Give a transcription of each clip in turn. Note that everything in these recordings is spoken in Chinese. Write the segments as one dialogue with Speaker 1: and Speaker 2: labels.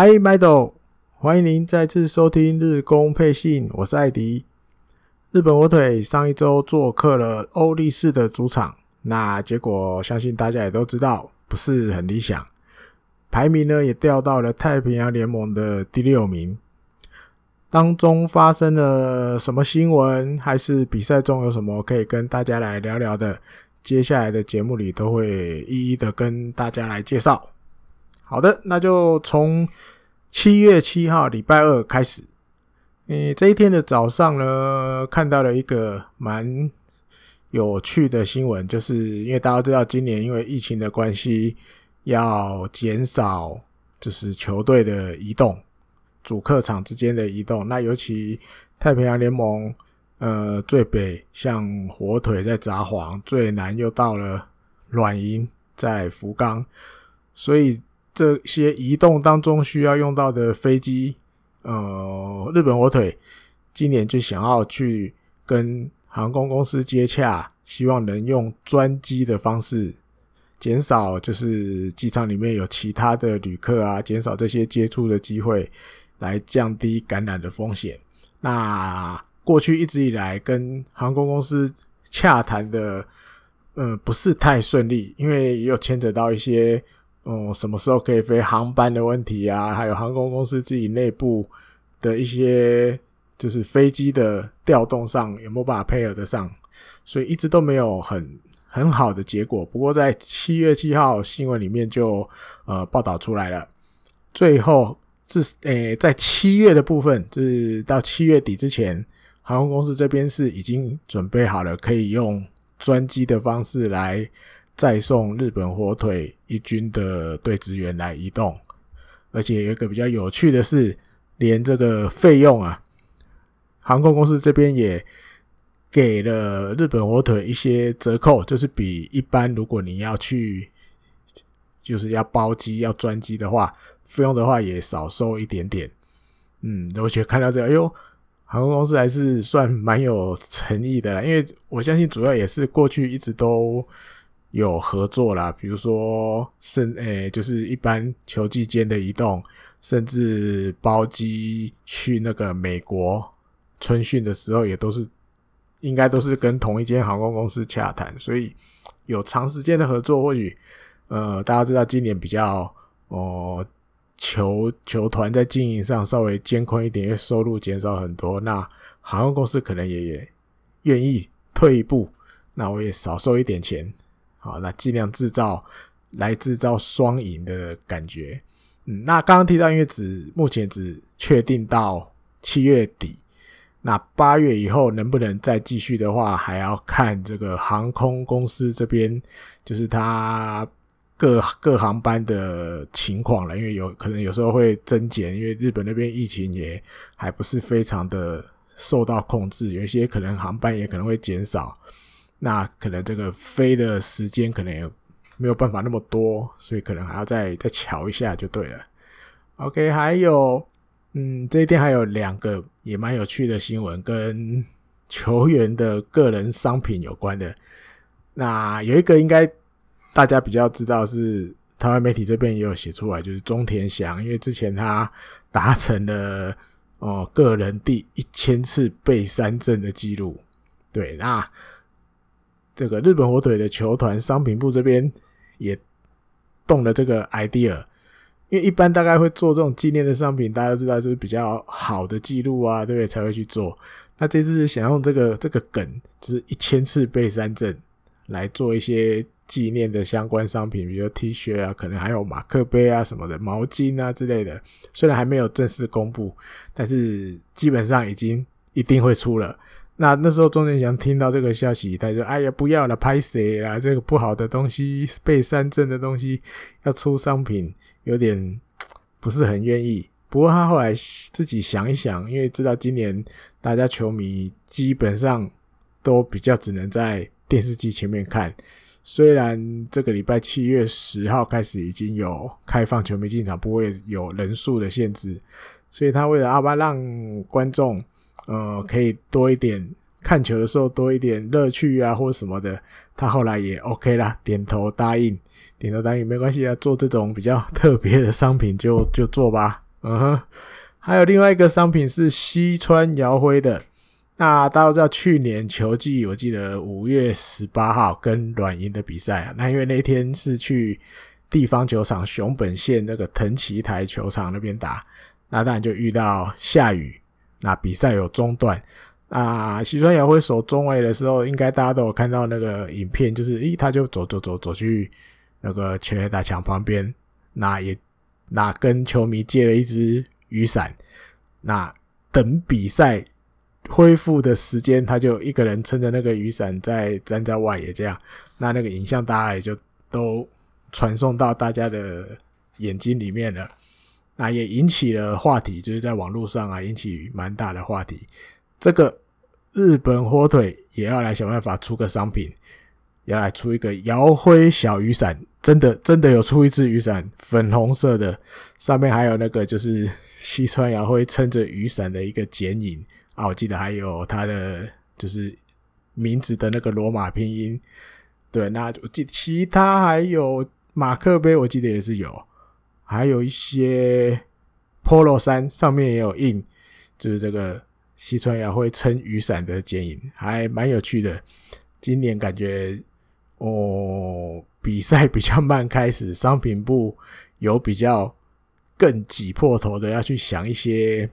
Speaker 1: 嗨，麦豆，欢迎您再次收听日工配信，我是艾迪。日本火腿上一周做客了欧力士的主场，那结果相信大家也都知道，不是很理想，排名呢也掉到了太平洋联盟的第六名。当中发生了什么新闻，还是比赛中有什么可以跟大家来聊聊的？接下来的节目里都会一一的跟大家来介绍。好的，那就从七月七号礼拜二开始。诶，这一天的早上呢，看到了一个蛮有趣的新闻，就是因为大家知道今年因为疫情的关系，要减少就是球队的移动。主客场之间的移动，那尤其太平洋联盟，呃，最北像火腿在札幌，最南又到了软银在福冈，所以这些移动当中需要用到的飞机，呃，日本火腿今年就想要去跟航空公司接洽，希望能用专机的方式减少，就是机场里面有其他的旅客啊，减少这些接触的机会。来降低感染的风险。那过去一直以来跟航空公司洽谈的，嗯，不是太顺利，因为也有牵扯到一些，嗯，什么时候可以飞航班的问题啊，还有航空公司自己内部的一些，就是飞机的调动上有没有办法配合得上，所以一直都没有很很好的结果。不过在七月七号新闻里面就呃报道出来了，最后。至诶，在七月的部分，就是到七月底之前，航空公司这边是已经准备好了，可以用专机的方式来再送日本火腿一军的队职员来移动。而且有一个比较有趣的是，连这个费用啊，航空公司这边也给了日本火腿一些折扣，就是比一般如果你要去，就是要包机要专机的话。费用的话也少收一点点，嗯，我觉得看到这个，哎呦，航空公司还是算蛮有诚意的啦，因为我相信主要也是过去一直都有合作啦，比如说甚诶，就是一般球季间的移动，甚至包机去那个美国春训的时候，也都是应该都是跟同一间航空公司洽谈，所以有长时间的合作，或许呃，大家知道今年比较哦。球球团在经营上稍微艰困一点，因为收入减少很多。那航空公司可能也愿意退一步，那我也少收一点钱，好，那尽量制造来制造双赢的感觉。嗯，那刚刚提到，因为只目前只确定到七月底，那八月以后能不能再继续的话，还要看这个航空公司这边，就是它。各各航班的情况了，因为有可能有时候会增减，因为日本那边疫情也还不是非常的受到控制，有一些可能航班也可能会减少，那可能这个飞的时间可能也没有办法那么多，所以可能还要再再瞧一下就对了。OK，还有，嗯，这一天还有两个也蛮有趣的新闻，跟球员的个人商品有关的。那有一个应该。大家比较知道是台湾媒体这边也有写出来，就是中田翔，因为之前他达成了哦个人第一千次背三振的记录。对，那这个日本火腿的球团商品部这边也动了这个 idea，因为一般大概会做这种纪念的商品，大家都知道就是比较好的记录啊，对不对？才会去做。那这次是想用这个这个梗，就是一千次背三振来做一些。纪念的相关商品，比如 T 恤啊，可能还有马克杯啊什么的，毛巾啊之类的。虽然还没有正式公布，但是基本上已经一定会出了。那那时候钟建祥听到这个消息，他就说：“哎呀，不要了，拍谁啦？这个不好的东西，被三振的东西要出商品，有点不是很愿意。”不过他后来自己想一想，因为知道今年大家球迷基本上都比较只能在电视机前面看。虽然这个礼拜七月十号开始已经有开放球迷进场，不会有人数的限制，所以他为了阿巴让观众呃可以多一点看球的时候多一点乐趣啊，或什么的，他后来也 OK 啦，点头答应，点头答应没关系啊，做这种比较特别的商品就就做吧。嗯哼，还有另外一个商品是西川遥辉的。那大家都知道，去年球季我记得五月十八号跟软银的比赛啊，那因为那天是去地方球场熊本县那个藤崎台球场那边打，那当然就遇到下雨，那比赛有中断。啊，西川遥辉守中卫的时候，应该大家都有看到那个影片，就是诶，他就走走走走去那个全垒打墙旁边，那也那跟球迷借了一支雨伞，那等比赛。恢复的时间，他就一个人撑着那个雨伞在站在外野这样，那那个影像大家也就都传送到大家的眼睛里面了，那也引起了话题，就是在网络上啊引起蛮大的话题。这个日本火腿也要来想办法出个商品，要来出一个遥辉小雨伞，真的真的有出一支雨伞，粉红色的，上面还有那个就是西川遥辉撑着雨伞的一个剪影。啊，我记得还有他的就是名字的那个罗马拼音，对，那我记其他还有马克杯，我记得也是有，还有一些 Polo 衫上面也有印，就是这个西川遥辉撑雨伞的剪影，还蛮有趣的。今年感觉哦，比赛比较慢开始，商品部有比较更挤破头的要去想一些。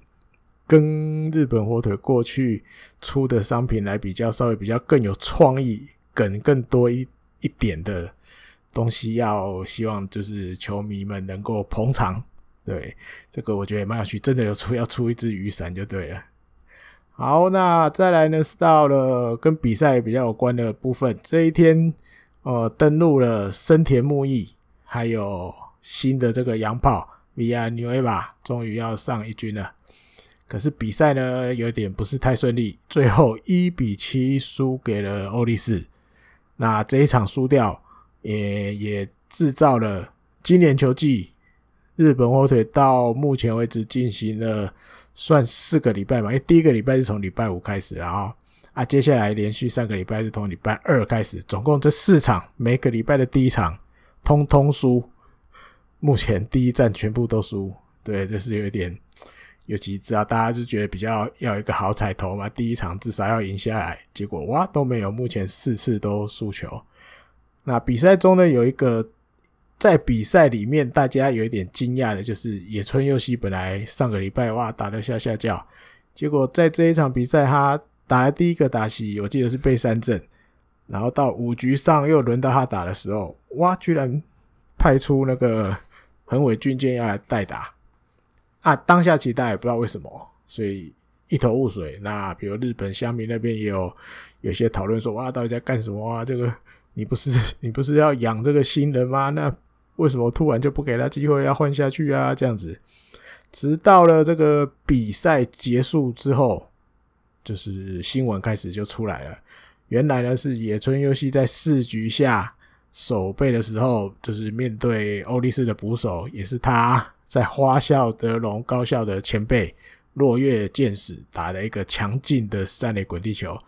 Speaker 1: 跟日本火腿过去出的商品来比较，稍微比较更有创意、梗更多一一点的东西，要希望就是球迷们能够捧场。对，这个我觉得也蛮有趣，真的有出要出一支雨伞就对了。好，那再来呢是到了跟比赛比较有关的部分。这一天，呃，登录了森田木义，还有新的这个洋炮 Villanueva，终于要上一军了。可是比赛呢，有点不是太顺利，最后一比七输给了欧力士。那这一场输掉，也也制造了今年球季日本火腿到目前为止进行了算四个礼拜嘛，因为第一个礼拜是从礼拜五开始，然后啊，接下来连续三个礼拜是从礼拜二开始，总共这四场，每个礼拜的第一场通通输，目前第一站全部都输，对，这是有一点。尤其知道大家就觉得比较要一个好彩头嘛，第一场至少要赢下来，结果哇都没有，目前四次都输球。那比赛中呢，有一个在比赛里面大家有一点惊讶的，就是野村佑希本来上个礼拜哇打得吓吓叫，结果在这一场比赛他打了第一个打席，我记得是被三振，然后到五局上又轮到他打的时候，哇居然派出那个 横尾俊介要来代打。啊，当下期待不知道为什么，所以一头雾水。那比如日本乡民那边也有有些讨论说，哇，到底在干什么啊？这个你不是 你不是要养这个新人吗？那为什么突然就不给他机会要换下去啊？这样子，直到了这个比赛结束之后，就是新闻开始就出来了。原来呢是野村佑希在四局下守备的时候，就是面对欧力士的捕手，也是他。在花咲德龙高校的前辈落月剑士打了一个强劲的三垒滚地球，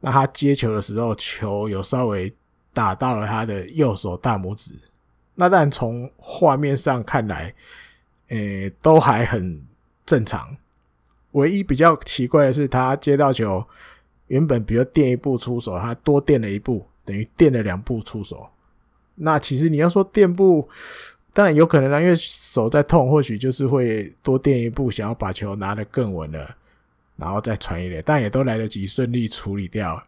Speaker 1: 那他接球的时候，球有稍微打到了他的右手大拇指。那但从画面上看来，诶、都还很正常。唯一比较奇怪的是，他接到球，原本比如垫一步出手，他多垫了一步，等于垫了两步出手。那其实你要说垫步。当然有可能啊，因为手在痛，或许就是会多垫一步，想要把球拿得更稳了，然后再传一点，但也都来得及顺利处理掉。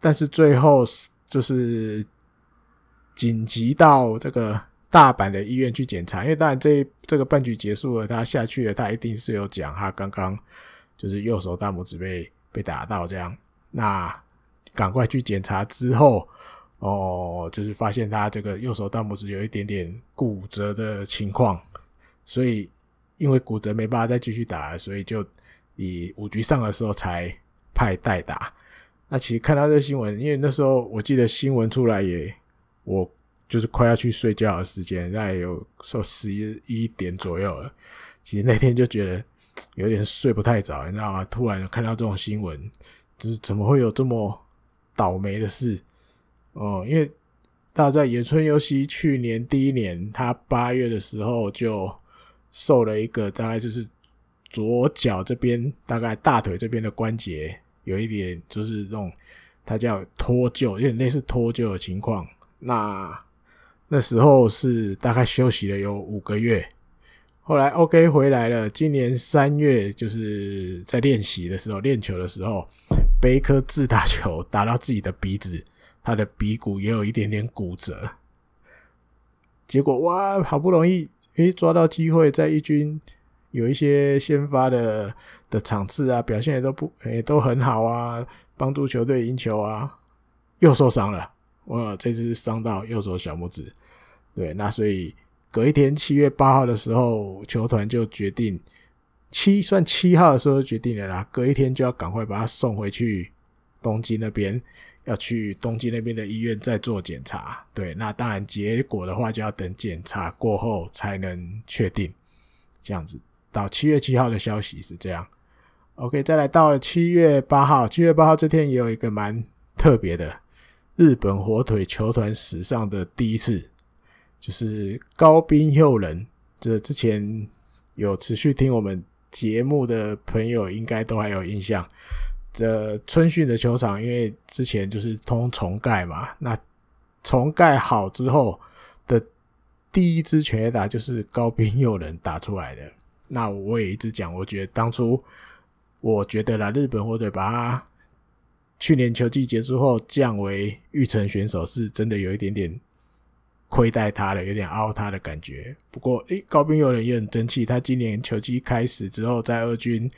Speaker 1: 但是最后就是紧急到这个大阪的医院去检查，因为当然这这个半局结束了，他下去了，他一定是有讲他刚刚就是右手大拇指被被打到这样，那赶快去检查之后。哦，就是发现他这个右手大拇指有一点点骨折的情况，所以因为骨折没办法再继续打，所以就以五局上的时候才派代打。那其实看到这新闻，因为那时候我记得新闻出来也，我就是快要去睡觉的时间，大概有说十一点左右了。其实那天就觉得有点睡不太着，你知道吗？突然看到这种新闻，就是怎么会有这么倒霉的事？哦，因为大家在野村佑希去年第一年，他八月的时候就受了一个大概就是左脚这边大概大腿这边的关节有一点就是这种，它叫脱臼，有点类似脱臼的情况。那那时候是大概休息了有五个月，后来 OK 回来了。今年三月就是在练习的时候练球的时候，被一颗自打球打到自己的鼻子，他的鼻骨也有一点点骨折。结果哇，好不容易。诶，抓到机会在一军有一些先发的的场次啊，表现也都不诶都很好啊，帮助球队赢球啊，又受伤了。哇，这次伤到右手小拇指。对，那所以隔一天七月八号的时候，球团就决定七算七号的时候决定了啦，隔一天就要赶快把他送回去东京那边。要去东京那边的医院再做检查，对，那当然结果的话就要等检查过后才能确定。这样子，到七月七号的消息是这样。OK，再来到七月八号，七月八号这天也有一个蛮特别的，日本火腿球团史上的第一次，就是高滨祐人。这之前有持续听我们节目的朋友应该都还有印象。这春训的球场，因为之前就是通重盖嘛，那重盖好之后的第一支全垒打就是高滨祐人打出来的。那我也一直讲，我觉得当初我觉得啦，日本火腿把他去年球季结束后降为预成选手，是真的有一点点亏待他了，有点凹他的感觉。不过，诶，高滨祐人也很争气，他今年球季开始之后，在二军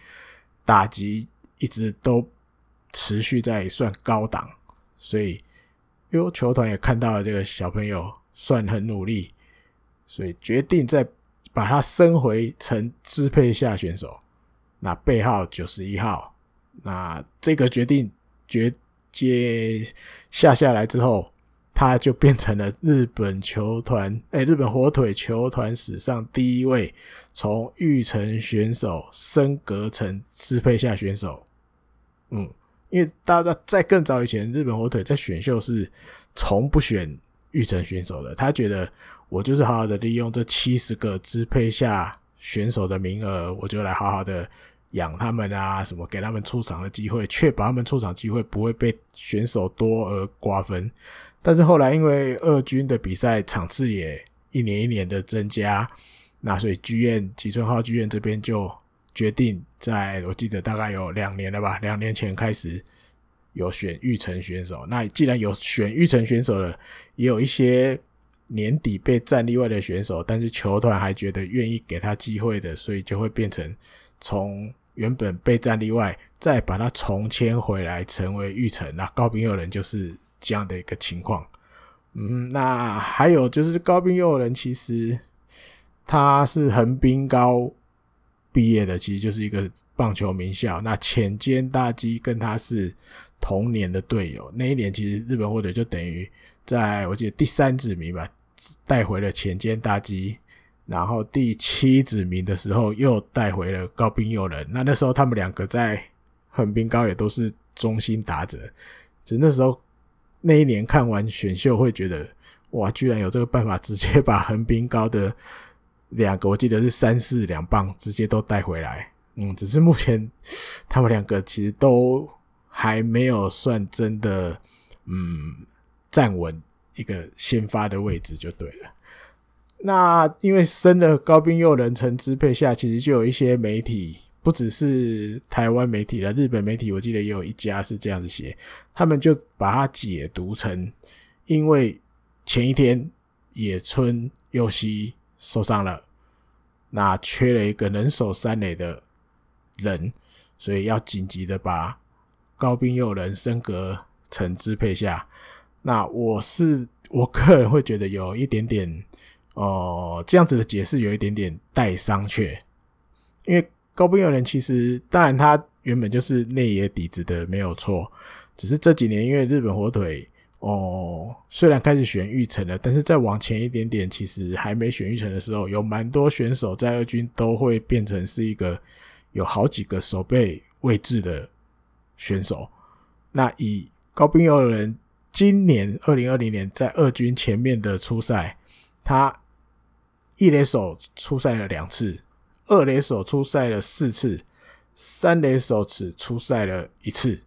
Speaker 1: 打击。一直都持续在算高档，所以因为球团也看到了这个小朋友算很努力，所以决定在把他升回成支配下选手，那背号九十一号，那这个决定决接下下来之后，他就变成了日本球团，哎，日本火腿球团史上第一位从育成选手升格成支配下选手。嗯，因为大家在更早以前，日本火腿在选秀是从不选育成选手的。他觉得我就是好好的利用这七十个支配下选手的名额，我就来好好的养他们啊，什么给他们出场的机会，确保他们出场机会不会被选手多而瓜分。但是后来因为二军的比赛场次也一年一年的增加，那所以剧院吉村浩剧院这边就。决定在我记得大概有两年了吧，两年前开始有选育成选手。那既然有选育成选手了，也有一些年底被战例外的选手，但是球团还觉得愿意给他机会的，所以就会变成从原本被战例外，再把他重签回来成为育成。那高滨佑人就是这样的一个情况。嗯，那还有就是高滨佑人其实他是横滨高。毕业的其实就是一个棒球名校，那浅间大基跟他是同年的队友。那一年其实日本火腿就等于在我记得第三指名吧，带回了前间大基，然后第七指名的时候又带回了高滨祐人。那那时候他们两个在横滨高也都是中心打者，只是那时候那一年看完选秀会觉得，哇，居然有这个办法直接把横滨高的。两个我记得是三四两棒直接都带回来，嗯，只是目前他们两个其实都还没有算真的，嗯，站稳一个先发的位置就对了。那因为升了高滨祐人成支配下，其实就有一些媒体，不只是台湾媒体了，日本媒体我记得也有一家是这样子写，他们就把它解读成，因为前一天野村佑希受伤了。那缺了一个能守三垒的人，所以要紧急的把高滨祐人升格成支配下。那我是我个人会觉得有一点点哦、这样子的解释有一点点带商榷，因为高滨祐人其实当然他原本就是内野底子的没有错，只是这几年因为日本火腿。哦，虽然开始选育成了，但是再往前一点点，其实还没选育成的时候，有蛮多选手在二军都会变成是一个有好几个守备位置的选手。那以高滨祐人今年二零二零年在二军前面的初赛，他一垒手出赛了两次，二垒手出赛了四次，三垒手只出赛了一次。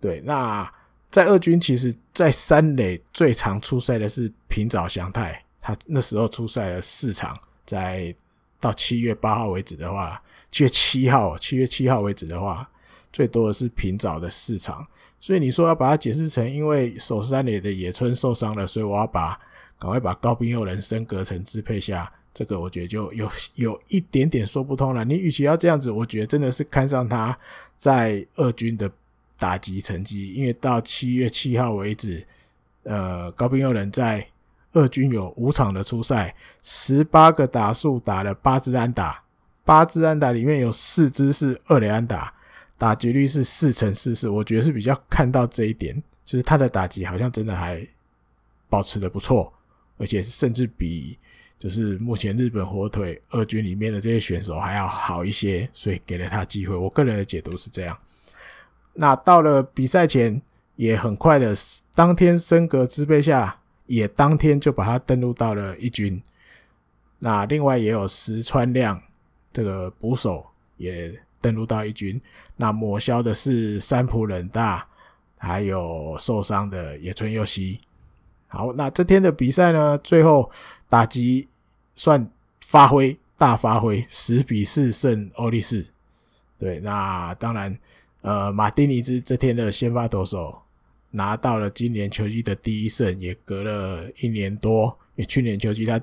Speaker 1: 对，那在二军，其实，在三垒最常出赛的是平沼翔太，他那时候出赛了四场，在到七月八号为止的话，七月七号，七月七号为止的话，最多的是平沼的四场。所以你说要把它解释成因为守山垒的野村受伤了，所以我要把赶快把高滨佑人升格成支配下，这个我觉得就有有一点点说不通了。你与其要这样子，我觉得真的是看上他在二军的打击成绩，因为到七月七号为止，呃，高滨佑人在二军有五场的出赛，十八个打数打了八支安打，八支安打里面有四支是二垒安打。打击率是四成四四，我觉得是比较看到这一点，就是他的打击好像真的还保持的不错，而且甚至比就是目前日本火腿二军里面的这些选手还要好一些，所以给了他机会。我个人的解读是这样。那到了比赛前，也很快的当天升格支配下，也当天就把他登录到了一军。那另外也有石川亮这个捕手也。登录到一军，那抹消的是三浦稔大，还有受伤的野村佑希。好，那这天的比赛呢，最后打击算发挥大发挥，十比四胜欧力士。对，那当然，呃，马丁尼兹这天的先发投手拿到了今年球季的第一胜，也隔了一年多，因为去年球季他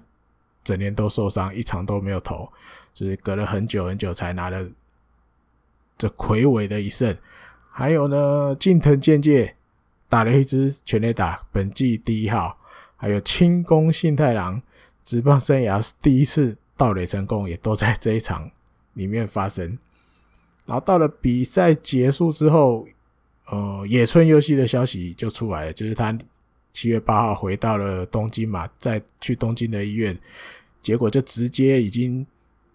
Speaker 1: 整年都受伤，一场都没有投，所以隔了很久很久才拿了。这魁伟的一胜，还有呢，近藤健介打了一支全垒打，本季第一号，还有清宫幸太郎职棒生涯第一次盗垒成功，也都在这一场里面发生。然后到了比赛结束之后，呃，野村佑希的消息就出来了，就是他七月八号回到了东京嘛，再去东京的医院，结果就直接已经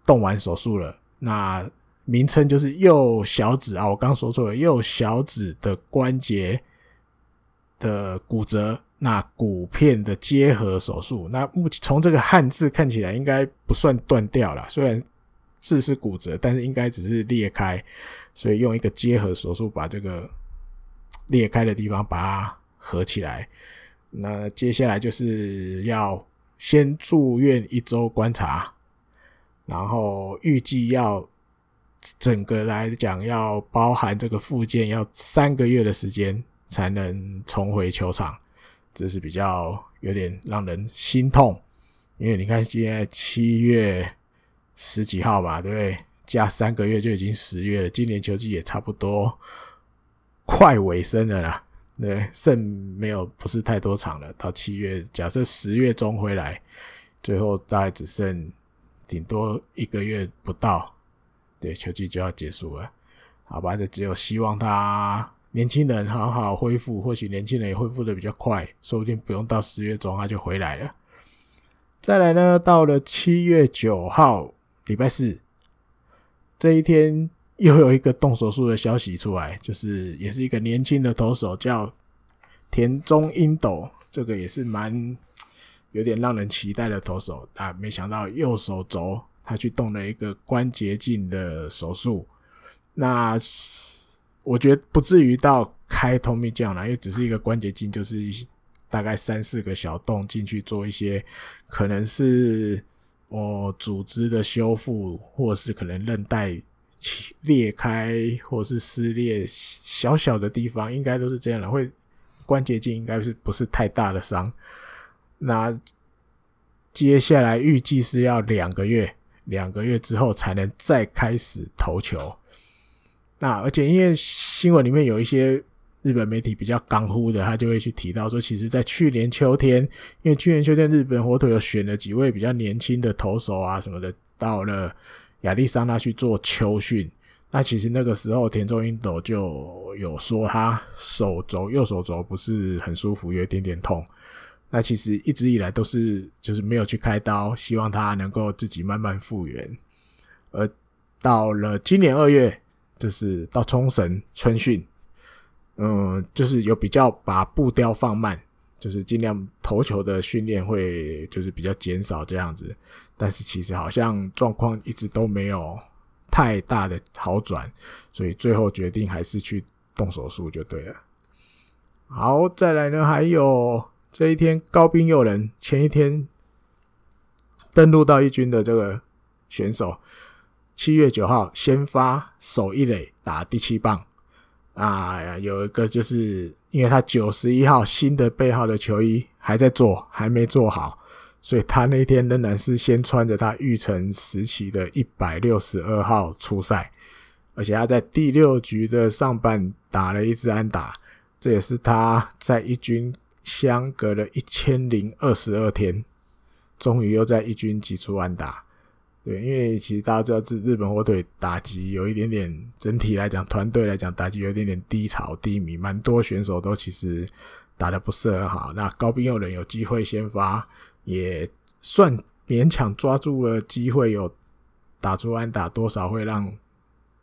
Speaker 1: 动完手术了。那名称就是右小指啊，我刚说错了，右小指的关节的骨折，那骨片的结合手术。那目前从这个汉字看起来，应该不算断掉了，虽然字是骨折，但是应该只是裂开，所以用一个结合手术把这个裂开的地方把它合起来。那接下来就是要先住院一周观察，然后预计要。整个来讲，要包含这个复健，要三个月的时间才能重回球场，这是比较有点让人心痛。因为你看，现在七月十几号吧，对不对？加三个月就已经十月了，今年球季也差不多快尾声了啦。对，剩没有不是太多场了，到七月，假设十月中回来，最后大概只剩顶多一个月不到。对，球季就要结束了，好吧？就只有希望他年轻人好好恢复，或许年轻人也恢复的比较快，说不定不用到十月中他就回来了。再来呢，到了七月九号，礼拜四这一天，又有一个动手术的消息出来，就是也是一个年轻的投手叫田中英斗，这个也是蛮有点让人期待的投手，但没想到右手肘。他去动了一个关节镜的手术，那我觉得不至于到开 Tommy John 了，因为只是一个关节镜，就是大概三四个小洞进去做一些，可能是哦组织的修复，或是可能韧带裂开，或是撕裂小小的地方，应该都是这样的。会关节镜应该是不是太大的伤？那接下来预计是要两个月。两个月之后才能再开始投球。那而且因为新闻里面有一些日本媒体比较刚乎的，他就会去提到说，其实，在去年秋天，因为去年秋天日本火腿有选了几位比较年轻的投手啊什么的，到了亚利桑那去做秋训。那其实那个时候田中英斗就有说他手肘右手肘不是很舒服，有一点点痛。那其实一直以来都是就是没有去开刀，希望他能够自己慢慢复原。而到了今年二月，就是到冲绳春训，嗯，就是有比较把步调放慢，就是尽量投球的训练会就是比较减少这样子。但是其实好像状况一直都没有太大的好转，所以最后决定还是去动手术就对了。好，再来呢，还有这一天高滨佑人前一天登陆到一军的这个选手，七月九号先发守一垒打第七棒啊，有一个就是因为他九十一号新的背号的球衣还在做，还没做好。所以他那天仍然是先穿着他育成时期的一百六十二号出赛，而且他在第六局的上半打了一支安打，这也是他在一军相隔了一千零二十二天，终于又在一军击出安打。对，因为其实大家知道，日日本火腿打击有一点点，整体来讲，团队来讲打击有一点点低潮低迷，蛮多选手都其实打的不是很好。那高滨佑人有机会先发。也算勉强抓住了机会，有打出安打，多少会让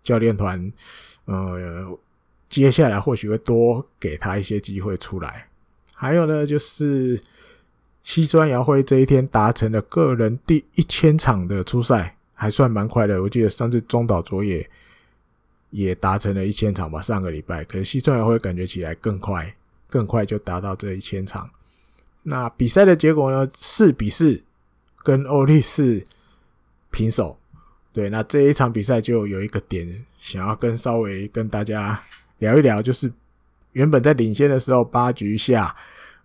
Speaker 1: 教练团，呃，接下来或许会多给他一些机会出来。还有呢，就是西川遥辉这一天达成了个人第一千场的初赛，还算蛮快的。我记得上次中岛卓也也达成了一千场吧，上个礼拜。可是西川遥辉感觉起来更快，更快就达到这一千场。那比赛的结果呢？四比四，跟欧力士平手。对，那这一场比赛就有一个点想要跟稍微跟大家聊一聊，就是原本在领先的时候，八局下，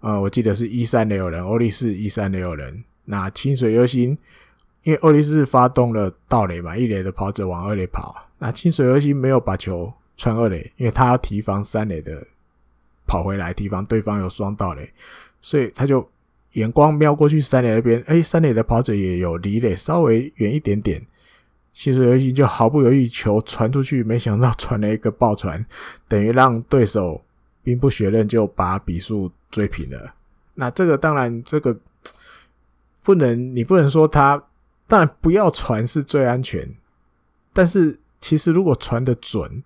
Speaker 1: 呃，我记得是一三垒有人，欧力士一三垒有人。那清水优心，因为欧力士发动了盗垒嘛，一垒的跑者往二垒跑，那清水优心没有把球传二垒，因为他要提防三垒的跑回来，提防对方有双盗垒。所以他就眼光瞄过去三垒那边，哎，三垒的跑者也有离垒稍微远一点点，清水优心就毫不犹豫球传出去，没想到传了一个爆传，等于让对手兵不血刃就把比数追平了。那这个当然这个不能，你不能说他当然不要传是最安全，但是其实如果传得准，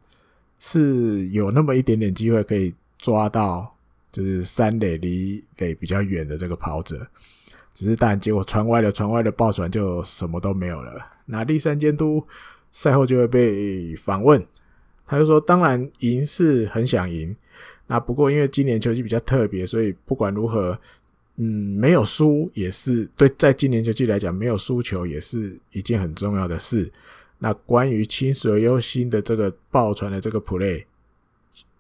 Speaker 1: 是有那么一点点机会可以抓到。就是三垒离垒比较远的这个跑者，只是但结果传歪了，传歪了爆传就什么都没有了。那第三监督赛后就会被访问，他就说：“当然赢是很想赢，那不过因为今年球季比较特别，所以不管如何，嗯，没有输也是对，在今年球季来讲，没有输球也是一件很重要的事。那关于清水优心的这个爆传的这个 play，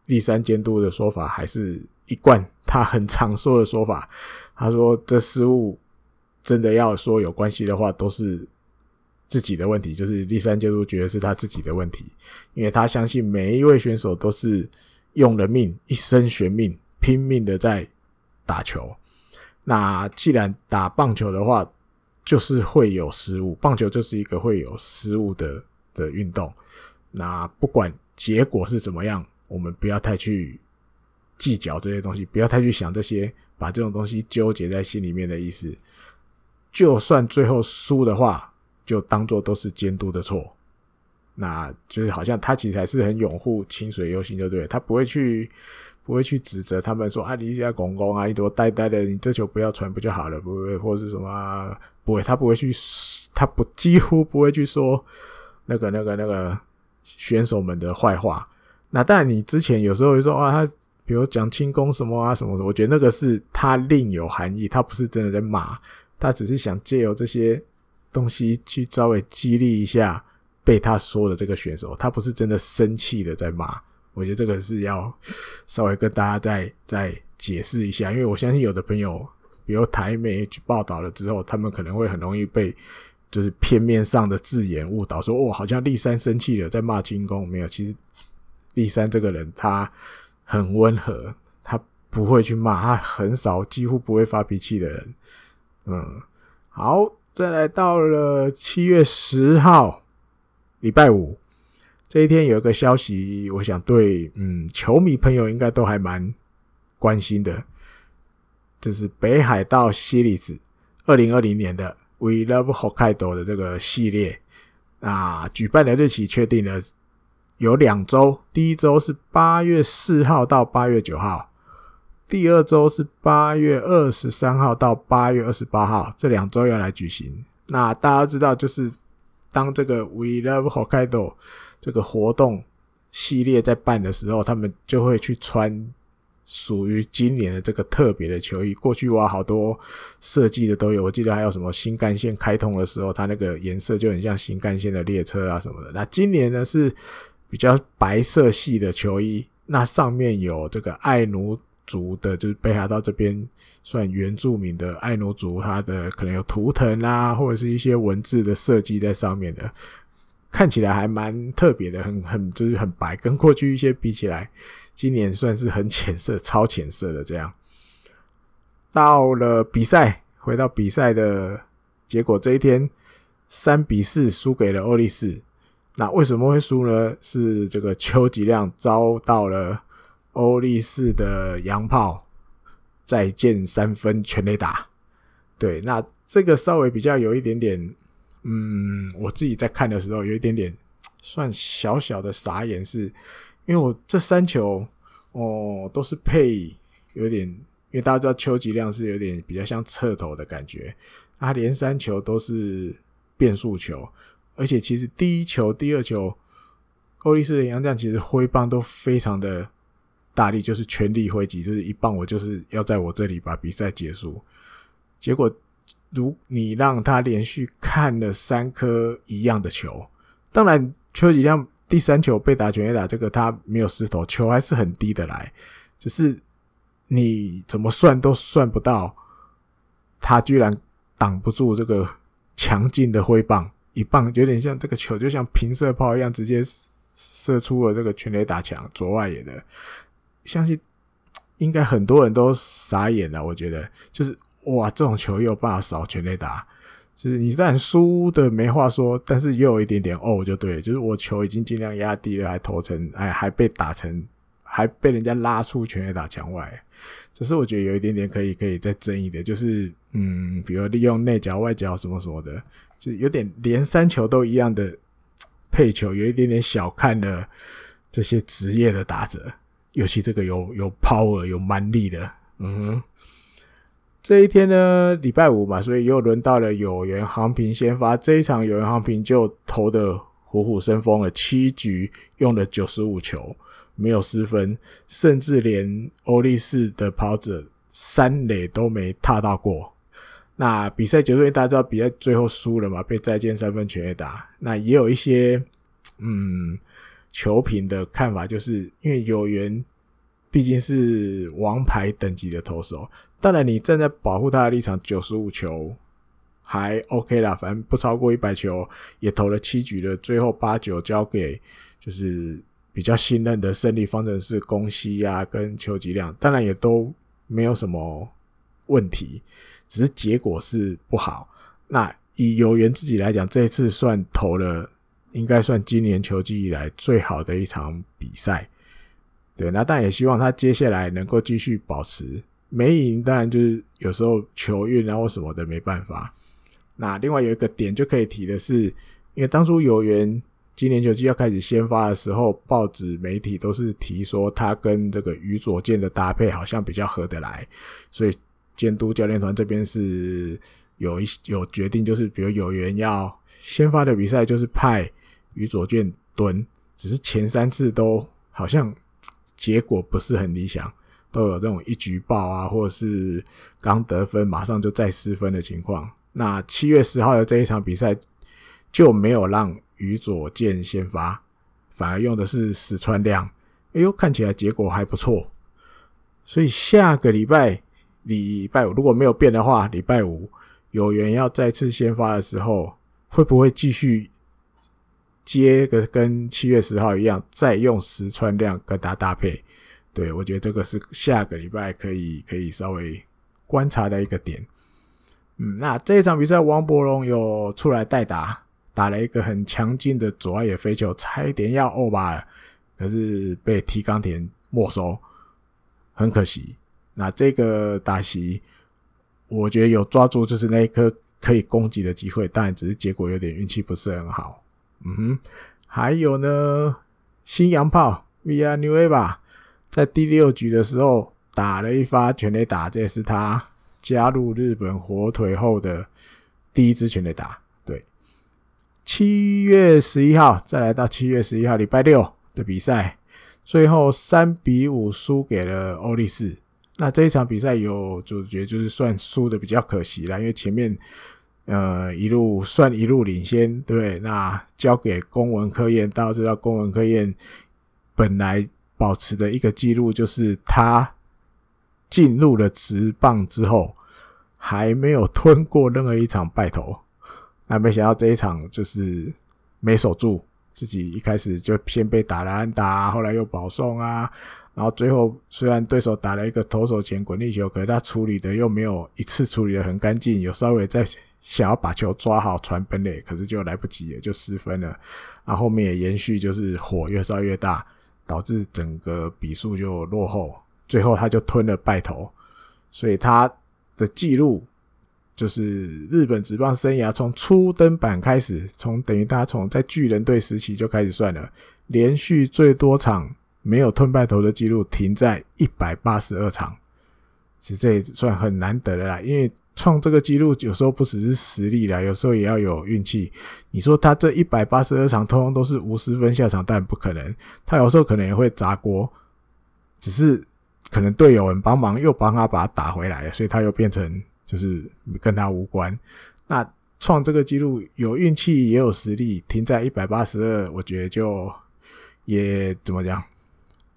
Speaker 1: 第三监督的说法还是。”一贯他很常说的说法，他说这失误真的要说有关系的话，都是自己的问题，就是第三监督觉得是他自己的问题，因为他相信每一位选手都是用了命，一生悬命，拼命的在打球。那既然打棒球的话，就是会有失误，棒球就是一个会有失误的的运动。那不管结果是怎么样，我们不要太去。计较这些东西，不要太去想这些，把这种东西纠结在心里面的意思。就算最后输的话，就当做都是监督的错。那就是好像他其实还是很拥护清水优心，就对，他不会去不会去指责他们说啊，你家公公啊，你怎么呆呆的，你这球不要传不就好了？不会，或者是什么，不会，他不会去，他不几乎不会去说那个那个那个选手们的坏话。那当然，你之前有时候会说啊，他。比如讲轻功什么啊什么的，我觉得那个是他另有含义，他不是真的在骂，他只是想借由这些东西去稍微激励一下被他说的这个选手，他不是真的生气的在骂。我觉得这个是要稍微跟大家再再解释一下，因为我相信有的朋友，比如台媒去报道了之后，他们可能会很容易被就是片面上的字眼误导，说哦，好像立山生气了在骂轻功，没有，其实立山这个人他。很温和，他不会去骂，他很少，几乎不会发脾气的人。嗯，好，再来到了七月十号，礼拜五。这一天，有一个消息，我想对嗯球迷朋友应该都还蛮关心的，就是北海道系列子二零二零年的 We Love Hokkaido 的这个系列。啊，举办的日期确定了。有两周，第一周是八月四号到八月九号，第二周是八月二十三号到八月二十八号，这两周要来举行。那大家知道，就是当这个 We Love Hokkaido 这个活动系列在办的时候，他们就会去穿属于今年的这个特别的球衣。过去哇，好多设计的都有，我记得还有什么新干线开通的时候，它那个颜色就很像新干线的列车啊什么的。那今年呢是比较白色系的球衣，那上面有这个爱奴族的，就是北海道这边算原住民的爱奴族，它的可能有图腾啊，或者是一些文字的设计在上面的。看起来还蛮特别的，很很就是很白，跟过去一些比起来，今年算是很浅色、超浅色的这样。到了比赛，回到比赛的结果，这一天三比四输给了欧力士。那为什么会输呢？是这个邱吉亮遭到了欧力士的洋炮再见三分全垒打。对，那这个稍微比较有一点点。嗯，我自己在看的时候有一点点算小小的傻眼，是因为我这三球哦都是配有点，因为大家知道秋吉亮是有点比较像侧投的感觉，他连三球都是变速球，而且其实第一球、第二球，欧力士的洋将其实挥棒都非常的大力，就是全力挥击，就是一棒我就是要在我这里把比赛结束，结果。如你让他连续看了三颗一样的球，当然邱吉亮第三球被打全垒打，这个他没有失投，球还是很低的来，只是你怎么算都算不到，他居然挡不住这个强劲的挥棒，一棒有点像这个球就像平射炮一样，直接射出了这个全垒打墙左外野的，相信应该很多人都傻眼了，我觉得就是。哇，这种球又有办法扫全垒打，就是你虽然输的没话说，但是又有一点点哦，就对，就是我球已经尽量压低了，还投成，哎，还被打成，还被人家拉出全垒打墙外，只是我觉得有一点点可以可以再争议的，就是嗯，比如利用内角外角什么什么的，就有点连三球都一样的配球，有一点点小看了这些职业的打者，尤其这个有有 power 有蛮力的，嗯哼。这一天呢，礼拜五嘛，所以又轮到了有缘航平先发。这一场有缘航平就投的虎虎生风了，七局用了九十五球，没有失分，甚至连欧力士的跑者三垒都没踏到过。那比赛结束，大家知道比赛最后输了嘛，被再见三分全垒打。那也有一些嗯球评的看法，就是因为有缘毕竟是王牌等级的投手。当然，你站在保护他的立场，九十五球还 OK 啦，反正不超过一百球，也投了七局了，最后八九交给就是比较信任的胜利方程式宫西呀跟邱吉亮，当然也都没有什么问题，只是结果是不好。那以有缘自己来讲，这一次算投了，应该算今年球季以来最好的一场比赛。对，那但也希望他接下来能够继续保持。没赢当然就是有时候球运啊或什么的没办法。那另外有一个点就可以提的是，因为当初有缘今年球季要开始先发的时候，报纸媒体都是提说他跟这个宇佐健的搭配好像比较合得来，所以监督教练团这边是有一有决定，就是比如有缘要先发的比赛就是派宇佐健蹲，只是前三次都好像结果不是很理想。都有这种一举报啊，或者是刚得分马上就再失分的情况。那七月十号的这一场比赛就没有让宇佐健先发，反而用的是石川亮。哎呦，看起来结果还不错。所以下个礼拜礼拜五如果没有变的话，礼拜五有缘要再次先发的时候，会不会继续接个跟七月十号一样，再用石川亮跟他搭配？对，我觉得这个是下个礼拜可以可以稍微观察的一个点。嗯，那这一场比赛，王柏融有出来代打，打了一个很强劲的左外野飞球，差一点要欧巴，可是被提冈田没收，很可惜。那这个打席，我觉得有抓住就是那一颗可以攻击的机会，但只是结果有点运气不是很好。嗯哼，还有呢，新洋炮 Via Nueva。在第六局的时候打了一发全垒打，这是他加入日本火腿后的第一支全垒打。对，七月十一号，再来到七月十一号礼拜六的比赛，最后三比五输给了欧力士。那这一场比赛有主角就是算输的比较可惜了，因为前面呃一路算一路领先，对不对？那交给公文科彦，大家知道公文科彦本来保持的一个记录就是他进入了职棒之后还没有吞过任何一场败投，那没想到这一场就是没守住，自己一开始就先被打了安打，后来又保送啊。然后最后虽然对手打了一个投手前滚地球，可是他处理的又没有一次处理的很干净，有稍微在想要把球抓好传本垒，可是就来不及了，就失分了。然后后面也延续就是火越烧越大，导致整个比数就落后，最后他就吞了败投，所以他的记录就是日本职棒生涯从初登板开始，从等于他从在巨人队时期就开始算了，连续最多场。没有吞败投的记录停在一百八十二场，其实这也算很难得的啦。因为创这个记录有时候不只是实力啦，有时候也要有运气。你说他这一百八十二场通通都是无失分下场，但不可能。他有时候可能也会砸锅，只是可能队友们帮忙又帮他把他打回来，所以他又变成就是跟他无关。那创这个记录有运气也有实力，停在一百八十二，我觉得就也怎么讲？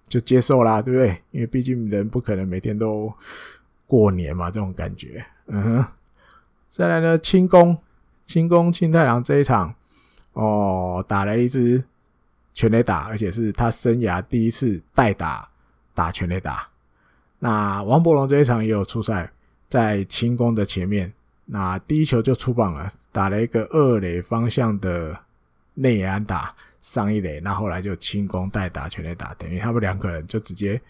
Speaker 1: 就接受啦，对不对？因为毕竟人不可能每天都过年嘛，这种感觉。嗯哼。再来呢，清宫，清宫清太郎这一场哦，打了一支全垒打，而且是他生涯第一次代打打全垒打。那王柏融这一场也有出赛，在清宫的前面，那第一球就出棒了，打了一个二垒方向的内野安打。上一垒，那后来就清宫代打全垒打，等于他们两个人就直接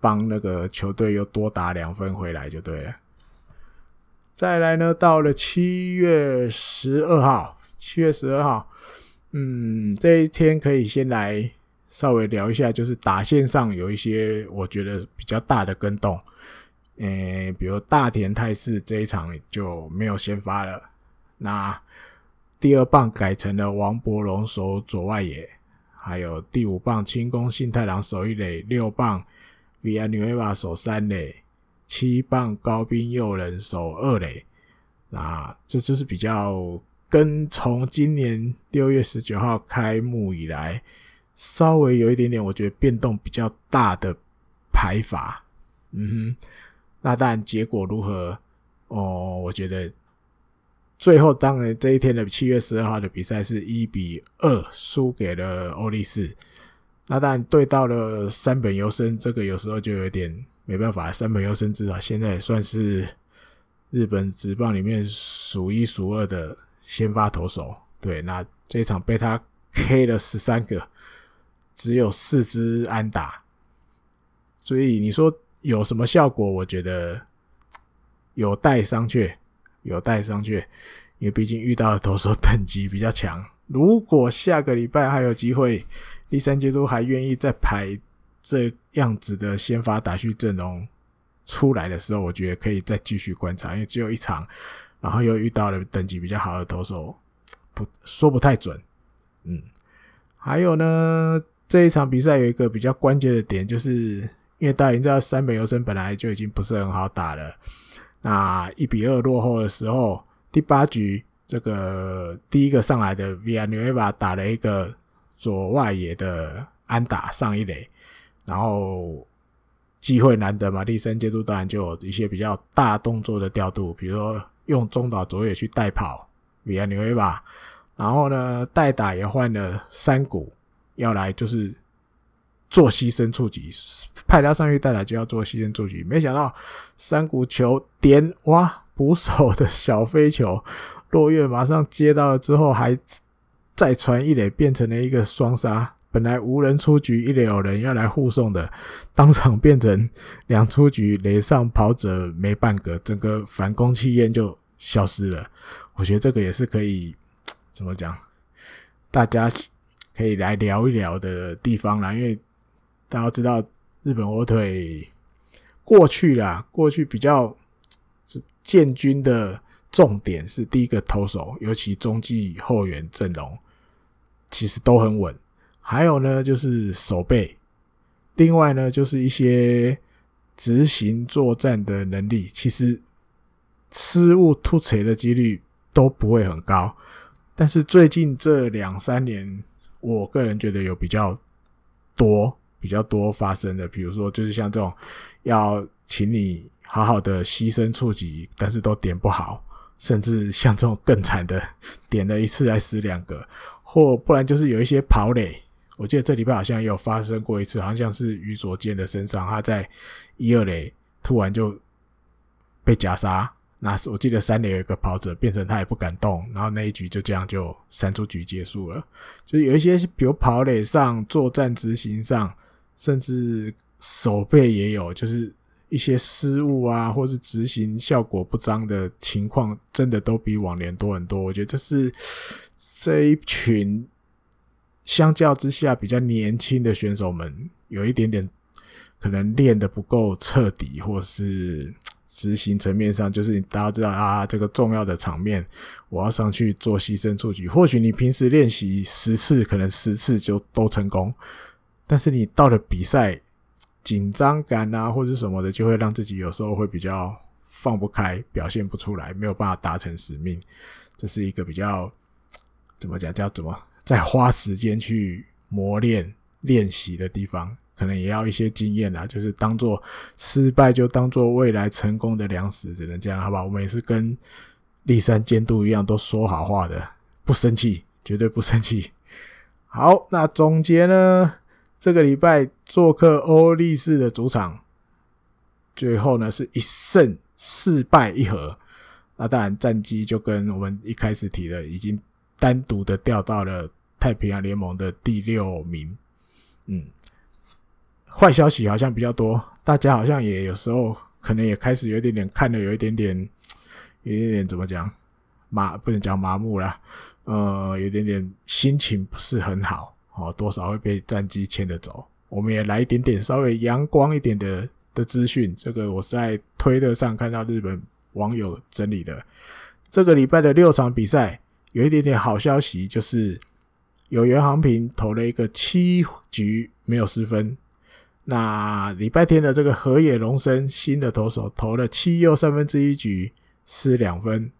Speaker 1: 帮那个球队又多打两分回来就对了。再来呢，到了七月十二号，七月十二号，嗯，这一天可以先来稍微聊一下，就是打线上有一些我觉得比较大的跟动，诶，比如大田泰示这一场就没有先发了，那。第二棒改成了王柏融守左外野，还有第五棒清宫信太郎守一垒，六棒 Via Nueva 守三垒，七棒高兵诱人守二垒。那这就是比较跟从今年六月十九号开幕以来，稍微有一点点我觉得变动比较大的排法。嗯哼，那但结果如何？哦，我觉得。最后，当然这一天的七月十二号的比赛是一比二输给了欧力士。那但对到了三本由伸，这个有时候就有点没办法。三本优生至少现在算是日本职棒里面数一数二的先发投手。对，那这一场被他 K 了十三个，只有四支安打。所以你说有什么效果？我觉得有待商榷。有待商榷，因为毕竟遇到的投手等级比较强。如果下个礼拜还有机会，第三阶都还愿意再排这样子的先发打序阵容出来的时候，我觉得可以再继续观察，因为只有一场，然后又遇到了等级比较好的投手，不说不太准。嗯，还有呢，这一场比赛有一个比较关键的点，就是因为大家已经知道山本优生本来就已经不是很好打了。那一比二落后的时候，第八局这个第一个上来的 Via Nueva 打了一个左外野的安打上一垒，然后机会难得嘛，第三阶段当然就有一些比较大动作的调度，比如说用中岛卓也去代跑 Villanueva，然后呢代打也换了山谷要来就是。做牺牲出局，派他上去代打就要做牺牲出局，没想到山谷球点哇，捕手的小飞球，落月马上接到了之后，还再传一垒，变成了一个双杀。本来无人出局，一垒有人要来护送的，当场变成两出局，垒上跑者没半个，整个反攻气焰就消失了。我觉得这个也是可以怎么讲，大家可以来聊一聊的地方啦，因为。大家知道日本火腿过去啦，过去比较建军的重点是第一个投手，尤其中继后援阵容其实都很稳。还有呢，就是守备，另外呢，就是一些执行作战的能力，其实失误突槌的几率都不会很高。但是最近这两三年，我个人觉得有比较多、比较多发生的，比如说就是像这种要请你好好的牺牲触及，但是都点不好，甚至像这种更惨的，点了一次还死两个，或不然就是有一些跑垒。我记得这礼拜好像也有发生过一次，好像是于所见的身上，他在一二垒突然就被夹杀。那我记得三垒有一个跑者，变成他也不敢动，然后那一局就这样就三出局结束了。就有一些，比如跑垒上、作战执行上，甚至守备也有，就是一些失误啊，或是执行效果不彰的情况，真的都比往年多很多。我觉得这是这一群。相较之下，比较年轻的选手们有一点点可能练得不够彻底，或是执行层面上，就是大家知道啊，这个重要的场面，我要上去做牺牲出局。或许你平时练习十次，可能十次就都成功，但是你到了比赛，紧张感啊，或者什么的，就会让自己有时候会比较放不开，表现不出来，没有办法达成使命。这是一个比较怎么讲叫怎么？在花时间去磨练练习的地方，可能也要一些经验啦。就是当做失败，就当做未来成功的粮食，只能这样，好吧？我们也是跟立山监督一样，都说好话的，不生气，绝对不生气。好，那总结呢？这个礼拜做客欧力士的主场，最后呢是一胜四败一和。那当然战绩就跟我们一开始提的，已经单独的掉到了。太平洋联盟的第六名，嗯，坏消息好像比较多，大家好像也有时候可能也开始有一点点看的有一点点，有一点点怎么讲麻不能讲麻木了，呃，有一点点心情不是很好，哦，多少会被战绩牵着走。我们也来一点点稍微阳光一点的的资讯，这个我在推特上看到日本网友整理的，这个礼拜的六场比赛有一点点好消息，就是。有原航平投了一个七局没有失分。那礼拜天的这个河野龙生新的投手投了七又三分之一局失两分，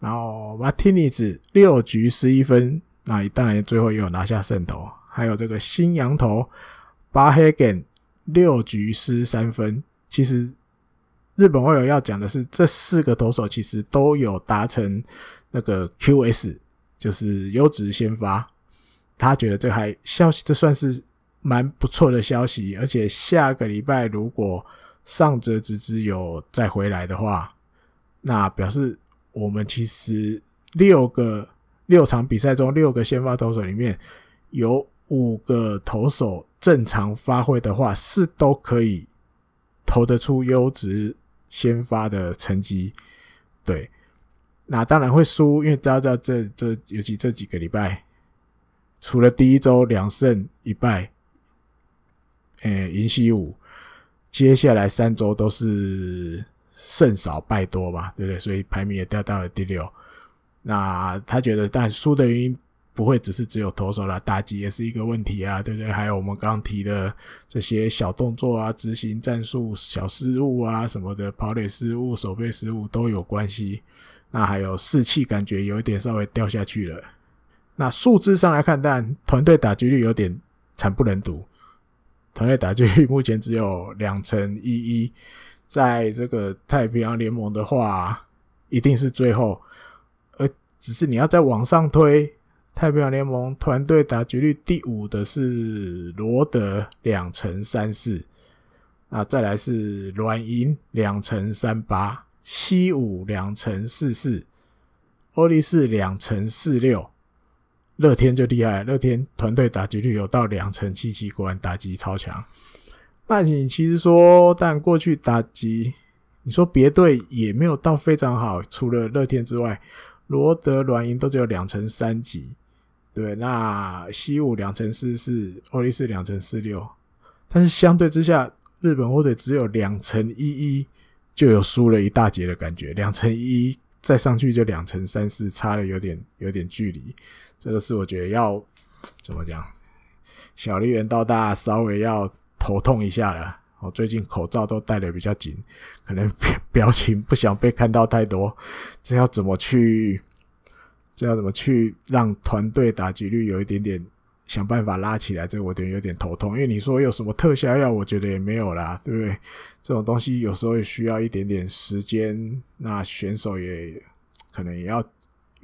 Speaker 1: 然后马丁尼兹六局失一分，那当然最后也有拿下胜投。还有这个新洋投巴黑根六局失三分。其实日本网友要讲的是，这四个投手其实都有达成那个 QS，就是优质先发。他觉得这还消息，这算是蛮不错的消息。而且下个礼拜如果上泽直之有再回来的话，那表示我们其实六个六场比赛中六个先发投手里面有五个投手正常发挥的话，是都可以投得出优质先发的成绩。对，那当然会输，因为大家知道这这尤其这几个礼拜。除了第一周两胜一败，诶，赢西武，接下来三周都是胜少败多吧，对不对？所以排名也掉到了第六。那他觉得，但输的原因不会只是只有投手啦，打击也是一个问题啊，对不对？还有我们刚提的这些小动作啊、执行战术小失误啊什么的，跑垒失误、守备失误都有关系。那还有士气感觉有一点稍微掉下去了。那数字上来看，但团队打击率有点惨不忍睹。团队打击率目前只有两成一一，在这个太平洋联盟的话，一定是最后。而只是你要再往上推，太平洋联盟团队打击率第五的是罗德两成三四，那再来是软银两成三八，西武两成四四，欧力士两成四六。乐天就厉害，乐天团队打击率有到两成七七，果然打击超强。那你其实说，但过去打击，你说别队也没有到非常好，除了乐天之外，罗德、软银都只有两成三几，对。那西武两成四四，欧力士两成四六，但是相对之下，日本火腿只有两成一一，就有输了一大截的感觉，两成一再上去就两成三四，差了有点有点距离。这个是我觉得要怎么讲，小绿人到大稍微要头痛一下了。我最近口罩都戴的比较紧，可能 表情不想被看到太多。这要怎么去？这要怎么去让团队打击率有一点点想办法拉起来？这我觉得有点头痛，因为你说有什么特效药，我觉得也没有啦，对不对？这种东西有时候需要一点点时间，那选手也可能也要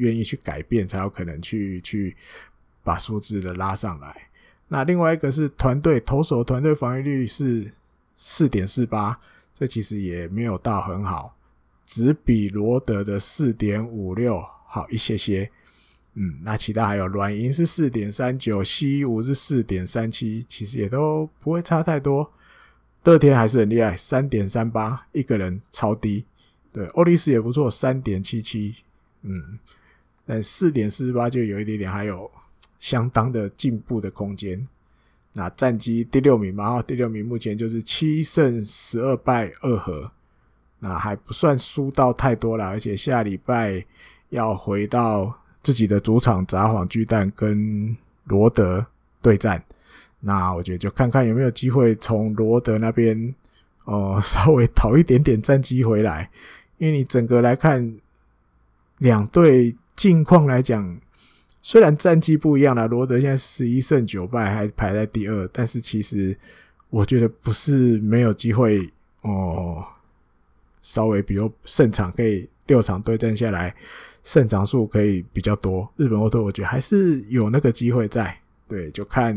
Speaker 1: 愿意去改变，才有可能去去把数字的拉上来。那另外一个是团队投手团队防御率是四点四八，这其实也没有到很好，只比罗德的四点五六。好一些些，嗯，那其他还有软银是四点三九，西武是四点三七，其实也都不会差太多。乐天还是很厉害，三点三八，一个人超低。对，欧力士也不错，三点七七，嗯，但四点四八就有一点点，还有相当的进步的空间。那战绩第六名嘛，第六名目前就是七胜十二败二和，那还不算输到太多了，而且下礼拜。要回到自己的主场札幌巨蛋跟罗德对战，那我觉得就看看有没有机会从罗德那边哦 稍微讨一点点战绩回来，因为你整个来看两队近况来讲，虽然战绩不一样啦，罗德现在十一胜九败还排在第二，但是其实我觉得不是没有机会哦，稍微比如胜场可以六场对战下来。胜场数可以比较多，日本火腿我觉得还是有那个机会在，对，就看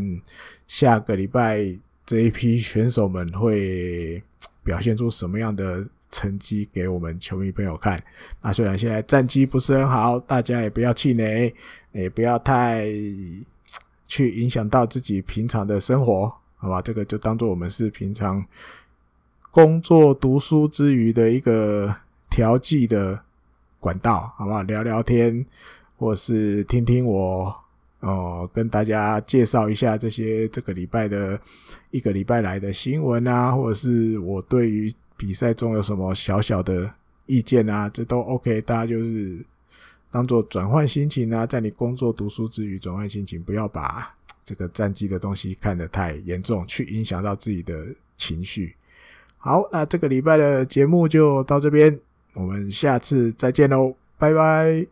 Speaker 1: 下个礼拜这一批选手们会表现出什么样的成绩给我们球迷朋友看。那虽然现在战绩不是很好，大家也不要气馁，也不要太去影响到自己平常的生活，好吧？这个就当做我们是平常工作读书之余的一个调剂的。管道好不好？聊聊天，或是听听我哦、跟大家介绍一下这些这个礼拜的一个礼拜来的新闻啊，或者是我对于比赛中有什么小小的意见啊，这都 OK。大家就是当做转换心情啊，在你工作读书之余转换心情，不要把这个战绩的东西看得太严重，去影响到自己的情绪。好，那这个礼拜的节目就到这边。我们下次再见喽，拜拜。